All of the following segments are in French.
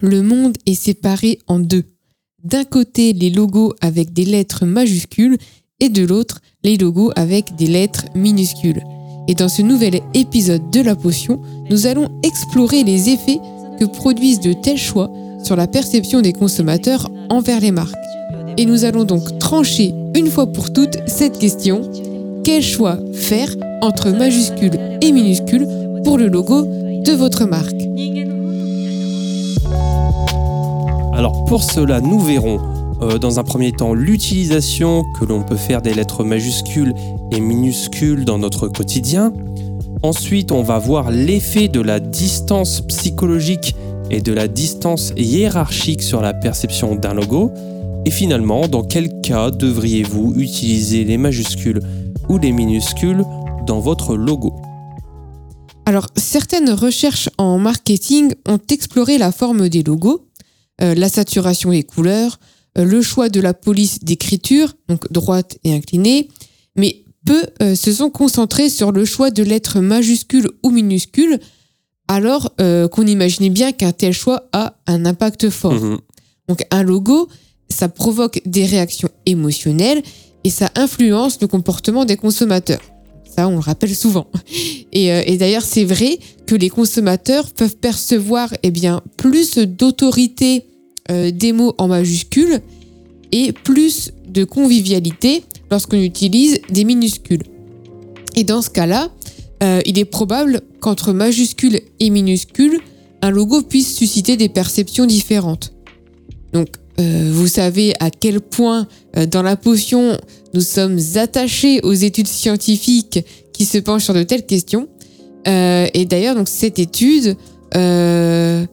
le monde est séparé en deux. D'un côté, les logos avec des lettres majuscules et de l'autre, les logos avec des lettres minuscules. Et dans ce nouvel épisode de la potion, nous allons explorer les effets que produisent de tels choix sur la perception des consommateurs envers les marques. Et nous allons donc trancher une fois pour toutes cette question. Quel choix faire entre majuscules et minuscules pour le logo de votre marque? Alors pour cela, nous verrons euh, dans un premier temps l'utilisation que l'on peut faire des lettres majuscules et minuscules dans notre quotidien. Ensuite, on va voir l'effet de la distance psychologique et de la distance hiérarchique sur la perception d'un logo. Et finalement, dans quel cas devriez-vous utiliser les majuscules ou les minuscules dans votre logo? Alors, certaines recherches en marketing ont exploré la forme des logos, la saturation des couleurs, euh, le choix de la police d'écriture, donc droite et inclinée, mais peu euh, se sont concentrés sur le choix de lettres majuscules ou minuscules, alors qu'on imaginait bien qu'un tel choix a un impact fort. Mhm. Donc un logo, ça provoque des réactions émotionnelles et ça influence le comportement des consommateurs. Ça, on le rappelle souvent. Et, euh, et d'ailleurs, c'est vrai que les consommateurs peuvent percevoir eh plus d'autorité euh, des mots en majuscules et plus de convivialité lorsqu'on utilise des minuscules. Et dans ce cas-là, euh, il est probable qu'entre majuscules et minuscules, un logo puisse susciter des perceptions différentes. Donc, euh, vous savez à quel point dans la potion nous sommes attachés aux études scientifiques qui se penchent sur de telles questions. Euh, et d'ailleurs, cette étude euh,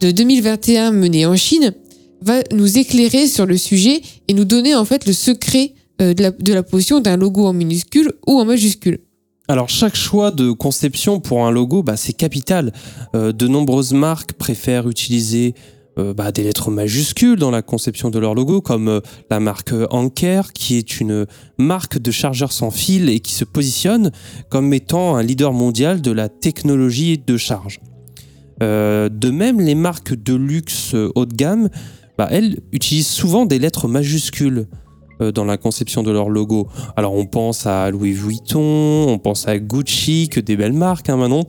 de 2021 menée en Chine va nous éclairer sur le sujet et nous donner en fait le secret euh, de, la, potion d'un logo en minuscule ou en majuscule. Alors chaque choix de conception pour un logo, bah, c'est capital. De nombreuses marques préfèrent utiliser euh, bah, des lettres majuscules dans la conception de leur logo, comme euh, la marque Anker, qui est une marque de chargeurs sans fil et qui se positionne comme étant un leader mondial de la technologie de charge. Euh, de même, les marques de luxe euh, haut de gamme, bah, elles utilisent souvent des lettres majuscules euh, dans la conception de leur logo. Alors on pense à Louis Vuitton, on pense à Gucci, que des belles marques, hein, Manon.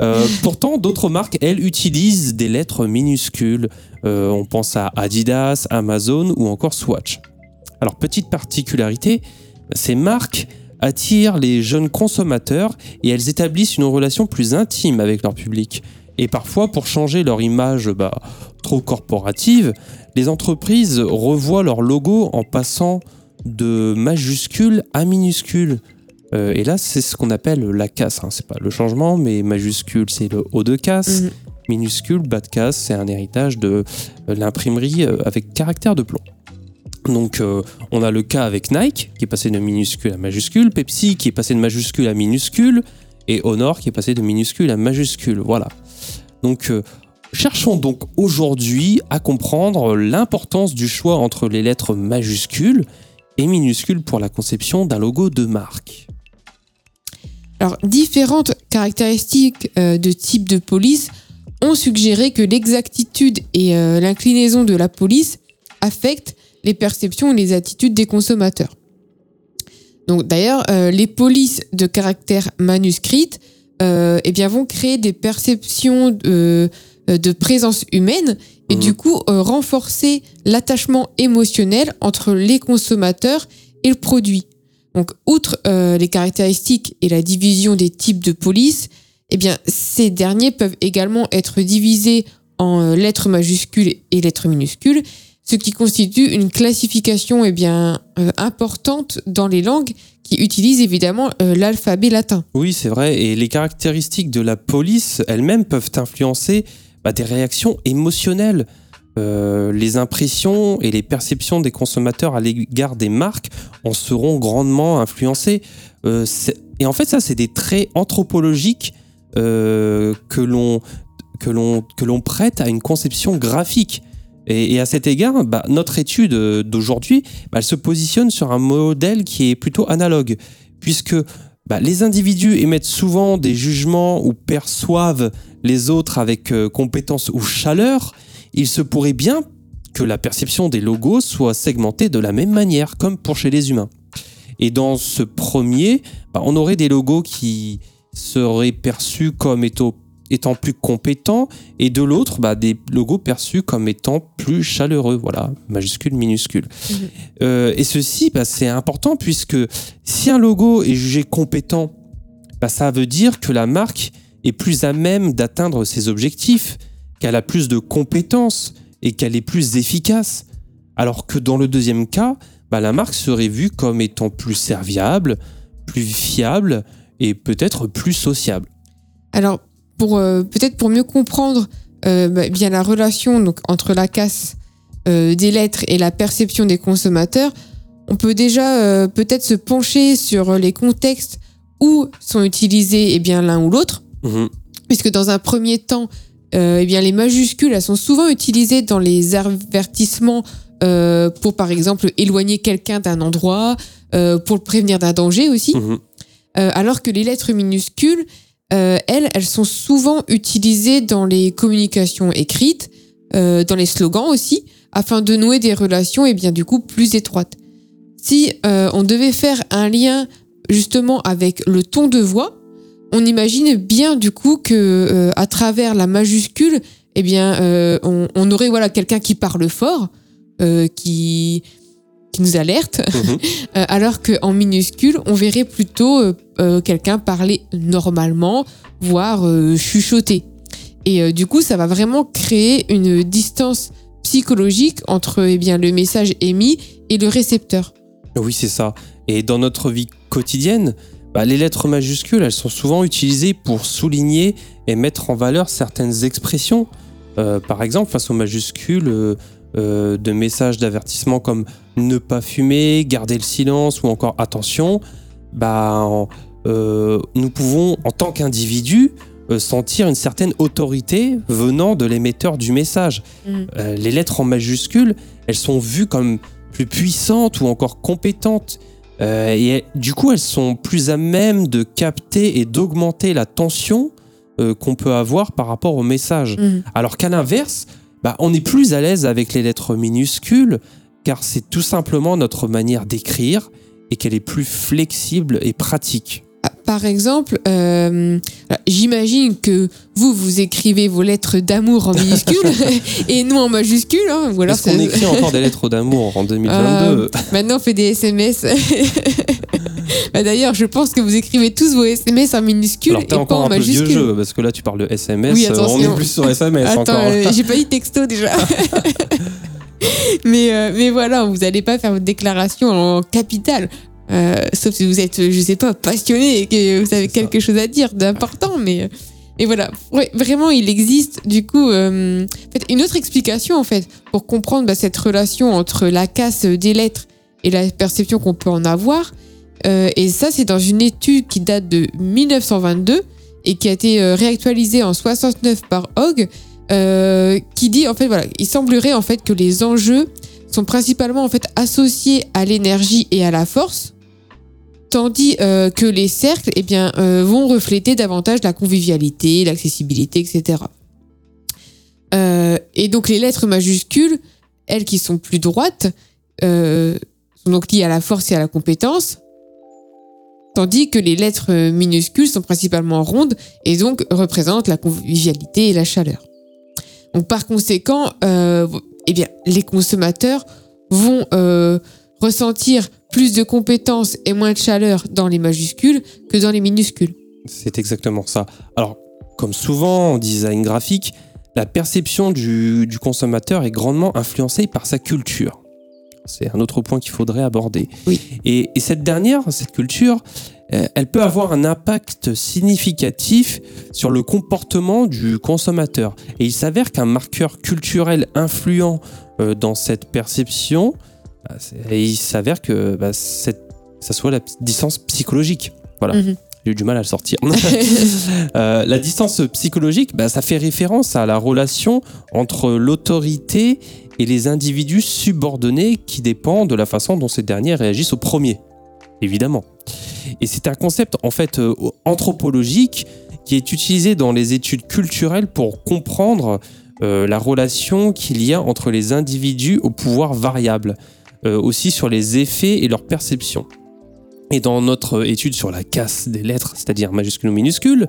Euh, pourtant, d'autres marques, elles, utilisent des lettres minuscules. Euh, on pense à Adidas, Amazon ou encore Swatch. Alors petite particularité, ces marques attirent les jeunes consommateurs et elles établissent une relation plus intime avec leur public. Et parfois, pour changer leur image bah, trop corporative, les entreprises revoient leur logo en passant de majuscule à minuscule. Euh, et là, c'est ce qu'on appelle la casse. Hein. C'est pas le changement, mais majuscule, c'est le haut de casse. Mhm. Minuscule, bas de casse, c'est un héritage de euh, l'imprimerie euh, avec caractère de plomb. Donc, euh, on a le cas avec Nike, qui est passé de minuscule à majuscule, Pepsi, qui est passé de majuscule à minuscule, et Honor, qui est passé de minuscule à majuscule. Voilà. Donc, euh, cherchons donc aujourd'hui à comprendre l'importance du choix entre les lettres majuscules et minuscules pour la conception d'un logo de marque. Alors, différentes caractéristiques euh, de type de police ont suggéré que l'exactitude et euh, l'inclinaison de la police affectent les perceptions et les attitudes des consommateurs. Donc, d'ailleurs, euh, les polices de caractère manuscrite eh vont créer des perceptions de, euh, de présence humaine et Mhm. du coup euh, renforcer l'attachement émotionnel entre les consommateurs et le produit. Donc, outre euh, les caractéristiques et la division des types de police, eh bien, ces derniers peuvent également être divisés en euh, lettres majuscules et lettres minuscules, ce qui constitue une classification eh bien, euh, importante dans les langues qui utilisent évidemment euh, l'alphabet latin. Oui, c'est vrai. Et les caractéristiques de la police elles-mêmes peuvent influencer bah, des réactions émotionnelles. Euh, les impressions et les perceptions des consommateurs à l'égard des marques en seront grandement influencées. Euh, et en fait, ça, c'est des traits anthropologiques euh, que l'on prête à une conception graphique. Et, à cet égard, bah, notre étude d'aujourd'hui, bah, elle se positionne sur un modèle qui est plutôt analogue, puisque bah, les individus émettent souvent des jugements ou perçoivent les autres avec euh, compétence ou chaleur, il se pourrait bien que la perception des logos soit segmentée de la même manière, comme pour chez les humains. Et dans ce premier, bah, on aurait des logos qui seraient perçus comme étant, étant plus compétents, et de l'autre, bah, des logos perçus comme étant plus chaleureux, voilà, majuscule, minuscule. Mhm. Euh, et ceci, bah, c'est important puisque si un logo est jugé compétent, ça veut dire que la marque est plus à même d'atteindre ses objectifs, qu'elle a plus de compétences et qu'elle est plus efficace. Alors que dans le deuxième cas, bah, la marque serait vue comme étant plus serviable, plus fiable et peut-être plus sociable. Alors, pour euh, peut-être pour mieux comprendre euh, bah, bien la relation donc, entre la casse euh, des lettres et la perception des consommateurs, on peut déjà peut-être se pencher sur les contextes où sont utilisés eh l'un ou l'autre, Mhm. puisque dans un premier temps, euh, eh bien les majuscules elles sont souvent utilisées dans les avertissements euh, pour par exemple éloigner quelqu'un d'un endroit, euh, pour le prévenir d'un danger aussi. Mhm. Alors que les lettres minuscules, elles, elles sont souvent utilisées dans les communications écrites, dans les slogans aussi, afin de nouer des relations et bien du coup plus étroites. Si on devait faire un lien justement avec le ton de voix, on imagine bien du coup que euh, à travers la majuscule, eh bien, euh, on, on aurait voilà quelqu'un qui parle fort, euh, qui qui nous alerte, Mhm. alors qu'en minuscule, on verrait plutôt quelqu'un parler normalement, voire chuchoter. Et du coup, ça va vraiment créer une distance psychologique entre eh bien, le message émis et le récepteur. Oui, c'est ça. Et dans notre vie quotidienne, bah, les lettres majuscules, elles sont souvent utilisées pour souligner et mettre en valeur certaines expressions. Euh, par exemple, face aux majuscules euh, euh, de messages d'avertissement comme ne pas fumer, garder le silence ou encore attention, bah, nous pouvons, en tant qu'individu, sentir une certaine autorité venant de l'émetteur du message. Euh, les lettres en majuscules, elles sont vues comme plus puissantes ou encore compétentes. Euh, et du coup, elles sont plus à même de capter et d'augmenter la tension euh, qu'on peut avoir par rapport au message. Mhm. Alors qu'à l'inverse, bah, on est plus à l'aise avec les lettres minuscules, car c'est tout simplement notre manière d'écrire et qu'elle est plus flexible et pratique. Par exemple, euh, j'imagine que vous, vous écrivez vos lettres d'amour en minuscule et nous en majuscule. Hein, ou alors Est-ce qu'on écrit encore des lettres d'amour en 2022 Maintenant, on fait des SMS. Bah, D'ailleurs, je pense que vous écrivez tous vos SMS en minuscule Alors et t'es pas encore en un peu vieux jeu, parce que là tu parles de SMS, Oui, euh, on est plus sur SMS Attends, encore. euh, j'ai pas dit texto déjà. mais, euh, mais voilà, vous n'allez pas faire votre déclaration en capital. Euh, sauf si vous êtes, je sais pas, passionné et que vous avez quelque chose à dire d'important. Mais, et voilà. Ouais, vraiment, il existe du coup euh, en fait, une autre explication en fait pour comprendre bah, cette relation entre la casse des lettres et la perception qu'on peut en avoir. Euh, et ça, c'est dans une étude qui date de 1922 et qui a été euh, réactualisée en 69 par Hogg, euh, qui dit en fait voilà, il semblerait en fait que les enjeux sont principalement en fait associés à l'énergie et à la force, tandis euh, que les cercles eh bien euh, vont refléter davantage la convivialité, l'accessibilité, etc. Euh, et donc les lettres majuscules, elles qui sont plus droites, sont donc liées à la force et à la compétence, tandis que les lettres minuscules sont principalement rondes et donc représentent la convivialité et la chaleur. Donc par conséquent, eh bien, les consommateurs vont euh, ressentir plus de compétences et moins de chaleur dans les majuscules que dans les minuscules. C'est exactement ça. Alors, comme souvent en design graphique, la perception du, du consommateur est grandement influencée par sa culture. C'est un autre point qu'il faudrait aborder. Oui. Et, et cette dernière, cette culture, elle peut avoir un impact significatif sur le comportement du consommateur. Et il s'avère qu'un marqueur culturel influent euh, dans cette perception, bah, et il s'avère que bah, ça soit la distance psychologique. Voilà. Mhm. J'ai eu du mal à le sortir. Euh, la distance psychologique, bah, ça fait référence à la relation entre l'autorité et les individus subordonnés qui dépendent de la façon dont ces derniers réagissent au premier, évidemment. Et c'est un concept en fait euh, anthropologique qui est utilisé dans les études culturelles pour comprendre euh, la relation qu'il y a entre les individus au pouvoir variable, euh, aussi sur les effets et leur perception. Et dans notre étude sur la casse des lettres, c'est-à-dire majuscules ou minuscules,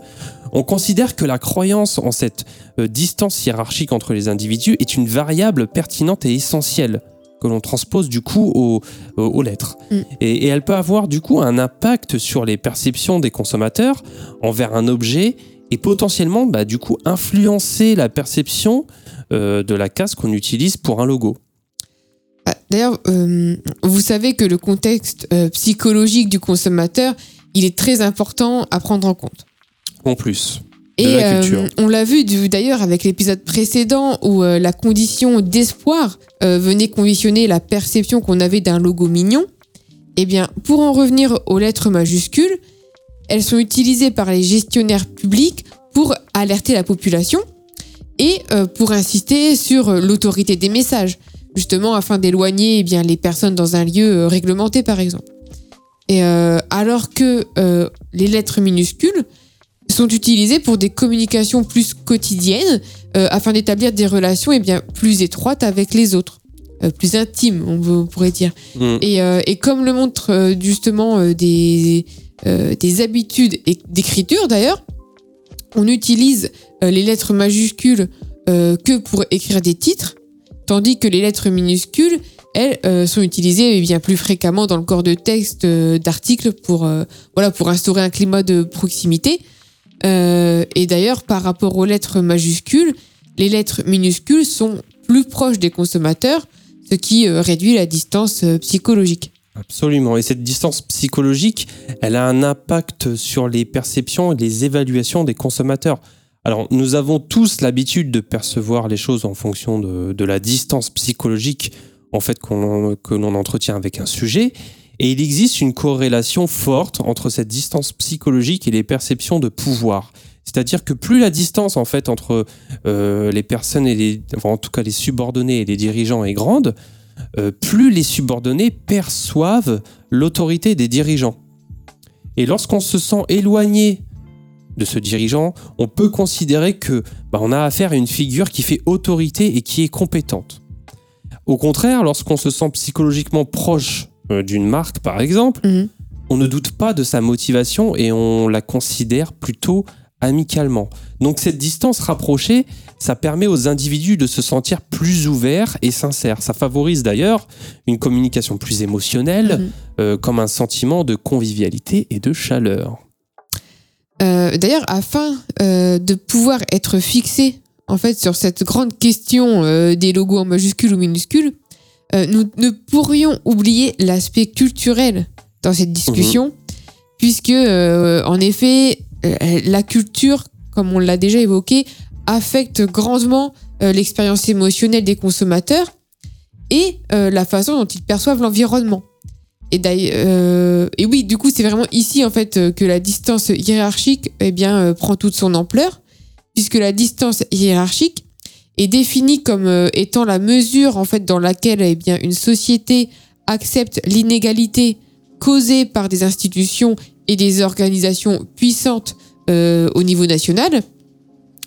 on considère que la croyance en cette distance hiérarchique entre les individus est une variable pertinente et essentielle que l'on transpose du coup aux, aux lettres. Mm. Et, et elle peut avoir du coup un impact sur les perceptions des consommateurs envers un objet et potentiellement bah, du coup influencer la perception euh, de la casse qu'on utilise pour un logo. Ah, D'ailleurs, euh, vous savez que le contexte euh, psychologique du consommateur, il est très important à prendre en compte. En plus. Et euh, on l'a vu d'ailleurs avec l'épisode précédent où euh, la condition d'espoir euh, venait conditionner la perception qu'on avait d'un logo mignon. Eh bien, pour en revenir aux lettres majuscules, elles sont utilisées par les gestionnaires publics pour alerter la population et pour insister sur l'autorité des messages, justement afin d'éloigner eh bien les personnes dans un lieu réglementé par exemple. Et alors que les lettres minuscules sont utilisées pour des communications plus quotidiennes euh, afin d'établir des relations eh bien plus étroites avec les autres, euh, plus intimes on, on pourrait dire. Mm. Et, euh, et comme le montrent justement des, des habitudes d'écriture d'ailleurs, on utilise les lettres majuscules que pour écrire des titres, tandis que les lettres minuscules, elles, euh, sont utilisées eh bien plus fréquemment dans le corps de texte euh, d'articles pour, euh, voilà, pour instaurer un climat de proximité. Euh, et d'ailleurs, par rapport aux lettres majuscules, les lettres minuscules sont plus proches des consommateurs, ce qui euh, réduit la distance euh, psychologique. Absolument. Et cette distance psychologique, elle a un impact sur les perceptions et les évaluations des consommateurs. Alors, nous avons tous l'habitude de percevoir les choses en fonction de, la distance psychologique en fait que l'on entretient avec un sujet. Et il existe une corrélation forte entre cette distance psychologique et les perceptions de pouvoir. C'est-à-dire que plus la distance en fait entre euh, les personnes et en tout cas les subordonnés et les dirigeants est grande, euh, plus les subordonnés perçoivent l'autorité des dirigeants. Et lorsqu'on se sent éloigné de ce dirigeant, on peut considérer que bah, on a affaire à une figure qui fait autorité et qui est compétente. Au contraire, lorsqu'on se sent psychologiquement proche d'une marque, par exemple, Mhm. on ne doute pas de sa motivation et on la considère plutôt amicalement. Donc cette distance rapprochée, ça permet aux individus de se sentir plus ouverts et sincères. Ça favorise d'ailleurs une communication plus émotionnelle, Mhm. euh, comme un sentiment de convivialité et de chaleur. Euh, D'ailleurs, afin euh, de pouvoir être fixé en fait sur cette grande question euh, des logos en majuscules ou minuscules, euh, nous ne pourrions oublier l'aspect culturel dans cette discussion, puisque euh, en effet, euh, la culture, comme on l'a déjà évoqué, affecte grandement l'expérience émotionnelle des consommateurs et la façon dont ils perçoivent l'environnement. Et, euh, oui, du coup, c'est vraiment ici en fait que la distance hiérarchique eh bien, euh, prend toute son ampleur, puisque la distance hiérarchique est définie comme euh, étant la mesure en fait dans laquelle eh bien, une société accepte l'inégalité causée par des institutions et des organisations puissantes euh, au niveau national.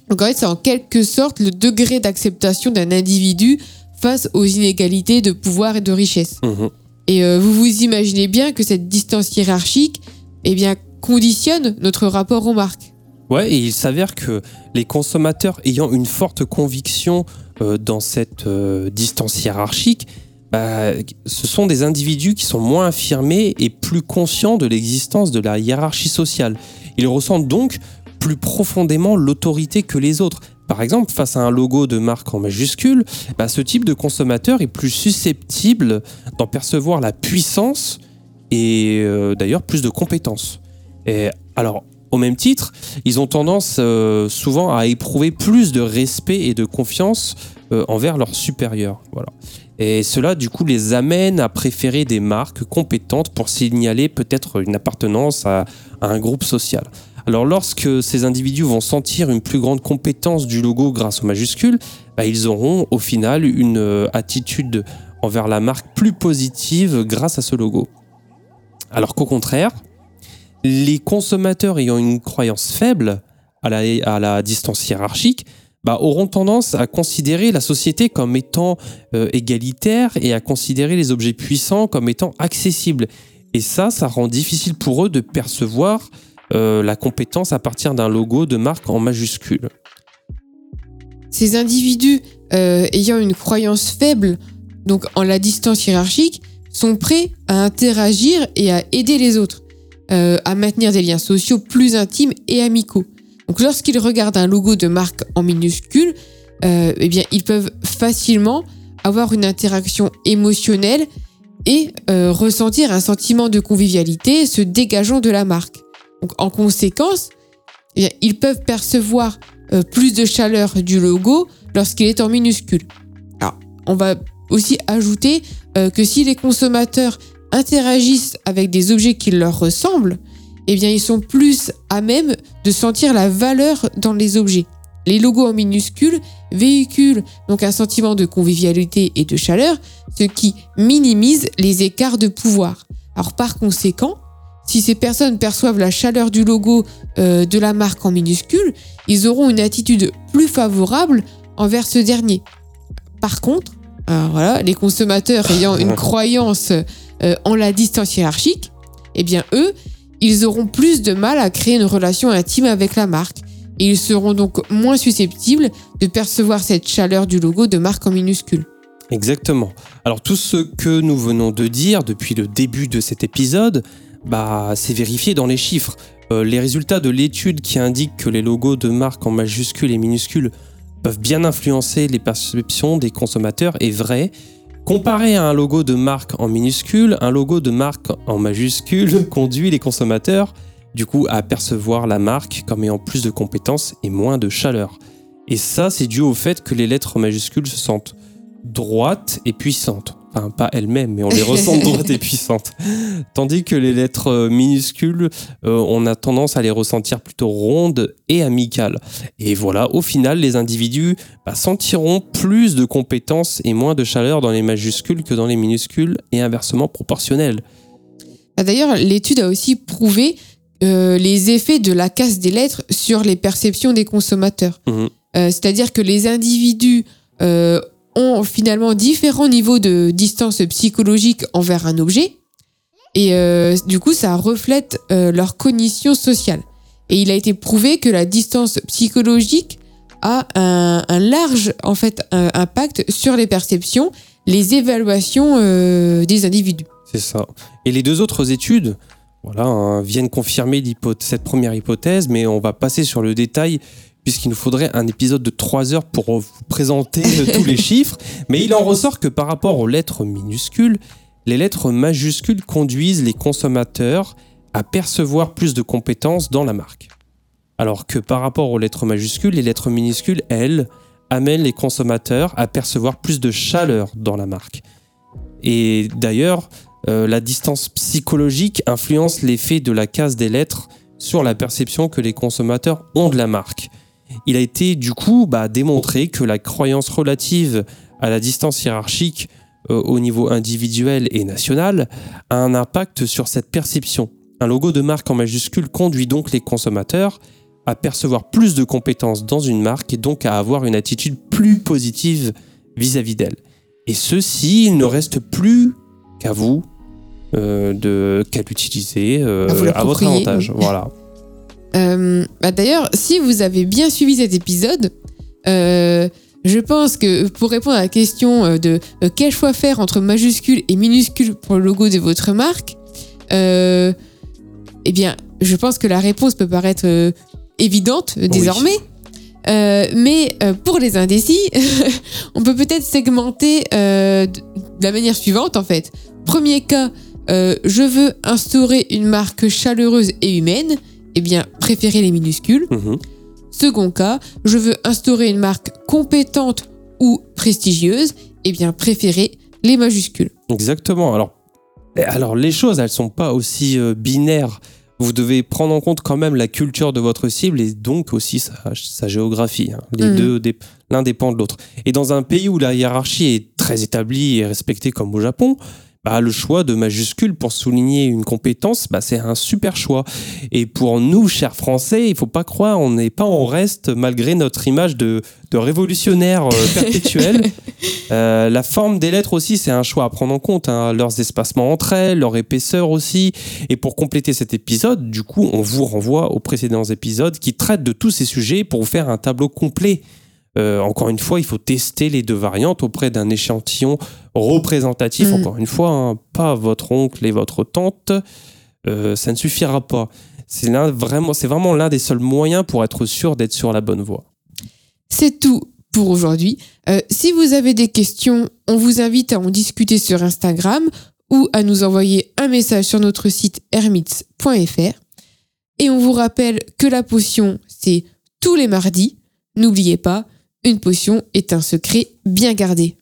Donc en fait, c'est en quelque sorte le degré d'acceptation d'un individu face aux inégalités de pouvoir et de richesse. Mhm. Et euh, vous vous imaginez bien que cette distance hiérarchique eh bien, conditionne notre rapport aux marques. Ouais, et il s'avère que les consommateurs ayant une forte conviction euh, dans cette euh, distance hiérarchique, bah, ce sont des individus qui sont moins affirmés et plus conscients de l'existence de la hiérarchie sociale. Ils ressentent donc plus profondément l'autorité que les autres. Par exemple, face à un logo de marque en majuscule, bah, ce type de consommateur est plus susceptible d'en percevoir la puissance et euh, d'ailleurs plus de compétences. Et alors, au même titre, ils ont tendance euh, souvent à éprouver plus de respect et de confiance euh, envers leurs supérieurs. Voilà. Et cela, du coup, les amène à préférer des marques compétentes pour signaler peut-être une appartenance à, un groupe social. Alors, lorsque ces individus vont sentir une plus grande compétence du logo grâce aux majuscules, bah, ils auront au final une euh, attitude envers la marque plus positive grâce à ce logo. Alors qu'au contraire, les consommateurs ayant une croyance faible à la, distance hiérarchique, bah, auront tendance à considérer la société comme étant euh, égalitaire et à considérer les objets puissants comme étant accessibles. Et ça, ça rend difficile pour eux de percevoir euh, la compétence à partir d'un logo de marque en majuscule. Ces individus euh, ayant une croyance faible, donc en la distance hiérarchique, sont prêts à interagir et à aider les autres, à maintenir des liens sociaux plus intimes et amicaux. Donc lorsqu'ils regardent un logo de marque en minuscule, euh, eh bien ils peuvent facilement avoir une interaction émotionnelle et euh, ressentir un sentiment de convivialité se dégageant de la marque. Donc en conséquence, eh ils peuvent percevoir euh, plus de chaleur du logo lorsqu'il est en minuscule. Alors, on va aussi ajouter que si les consommateurs interagissent avec des objets qui leur ressemblent, eh bien, ils sont plus à même de sentir la valeur dans les objets. Les logos en minuscules véhiculent donc un sentiment de convivialité et de chaleur, ce qui minimise les écarts de pouvoir. Alors par conséquent, si ces personnes perçoivent la chaleur du logo euh, de la marque en minuscule, ils auront une attitude plus favorable envers ce dernier. Par contre, voilà, les consommateurs ayant une croyance euh, en la distance hiérarchique, eh bien eux, ils auront plus de mal à créer une relation intime avec la marque ils seront donc moins susceptibles de percevoir cette chaleur du logo de marque en minuscule. Exactement. Alors tout ce que nous venons de dire depuis le début de cet épisode, bah c'est vérifié dans les chiffres. Euh, les résultats de l'étude qui indiquent que les logos de marque en majuscules et minuscules peuvent bien influencer les perceptions des consommateurs est vrai Comparé à un logo de marque en minuscule, un logo de marque en majuscule conduit les consommateurs du coup à percevoir la marque comme ayant plus de compétences et moins de chaleur. Et ça, c'est dû au fait que les lettres majuscules se sentent droites et puissantes pas elles-mêmes, mais on les ressent droites et puissantes. Tandis que les lettres euh, minuscules, euh, on a tendance à les ressentir plutôt rondes et amicales. Et voilà, au final, les individus bah, sentiront plus de compétences et moins de chaleur dans les majuscules que dans les minuscules, et inversement proportionnel. Ah, d'ailleurs, l'étude a aussi prouvé euh, les effets de la casse des lettres sur les perceptions des consommateurs. Mmh. C'est-à-dire que les individus ont finalement différents niveaux de distance psychologique envers un objet. Et euh, du coup, ça reflète euh, leur cognition sociale. Et il a été prouvé que la distance psychologique a un, large en fait impact sur les perceptions, les évaluations euh, des individus. C'est ça. Et les deux autres études, voilà, hein, viennent confirmer cette première hypothèse, mais on va passer sur le détail puisqu'il nous faudrait un épisode de 3 heures pour vous présenter tous les chiffres. Mais il en ressort que par rapport aux lettres minuscules, les lettres majuscules conduisent les consommateurs à percevoir plus de compétences dans la marque. Alors que par rapport aux lettres majuscules, les lettres minuscules, elles, amènent les consommateurs à percevoir plus de chaleur dans la marque. Et d'ailleurs, euh, la distance psychologique influence l'effet de la case des lettres sur la perception que les consommateurs ont de la marque. Il a été du coup bah, démontré que la croyance relative à la distance hiérarchique euh, au niveau individuel et national a un impact sur cette perception. Un logo de marque en majuscule conduit donc les consommateurs à percevoir plus de compétences dans une marque et donc à avoir une attitude plus positive vis-à-vis d'elle. Et ceci, il ne reste plus qu'à vous euh, de qu'à l'utiliser euh, à, votre avantage. Voilà. Euh, bah, d'ailleurs, si vous avez bien suivi cet épisode, je pense que pour répondre à la question de quel choix faire entre majuscule et minuscule pour le logo de votre marque, eh bien, je pense que la réponse peut paraître évidente désormais. mais pour les indécis, on peut peut-être segmenter de la manière suivante en fait. Premier cas, je veux instaurer une marque chaleureuse et humaine eh bien, préférer les minuscules. Mhm. Second cas, je veux instaurer une marque compétente ou prestigieuse, eh bien, préférer les majuscules. Exactement. Alors, alors les choses, elles sont pas aussi euh, binaires. Vous devez prendre en compte quand même la culture de votre cible et donc aussi sa, géographie. Hein. Les mhm. deux, l'un dépend de l'autre. Et dans un pays où la hiérarchie est très établie et respectée comme au Japon, bah, le choix de majuscule pour souligner une compétence, bah, c'est un super choix. Et pour nous, chers Français, il faut pas croire, on n'est pas en reste malgré notre image de, de révolutionnaire euh, perpétuel. Euh, la forme des lettres aussi, c'est un choix à prendre en compte. hein. Leurs espacements entre elles, leur épaisseur aussi. Et pour compléter cet épisode, du coup, on vous renvoie aux précédents épisodes qui traitent de tous ces sujets pour vous faire un tableau complet. Euh, encore une fois, il faut tester les deux variantes auprès d'un échantillon représentatif. Mm. Encore une fois, hein, pas votre oncle et votre tante. Euh, ça ne suffira pas. C'est vraiment l'un des seuls moyens pour être sûr d'être sur la bonne voie. C'est tout pour aujourd'hui. Euh, si vous avez des questions, on vous invite à en discuter sur Instagram ou à nous envoyer un message sur notre site hermits.fr. Et on vous rappelle que la potion, c'est tous les mardis. N'oubliez pas, une potion est un secret bien gardé.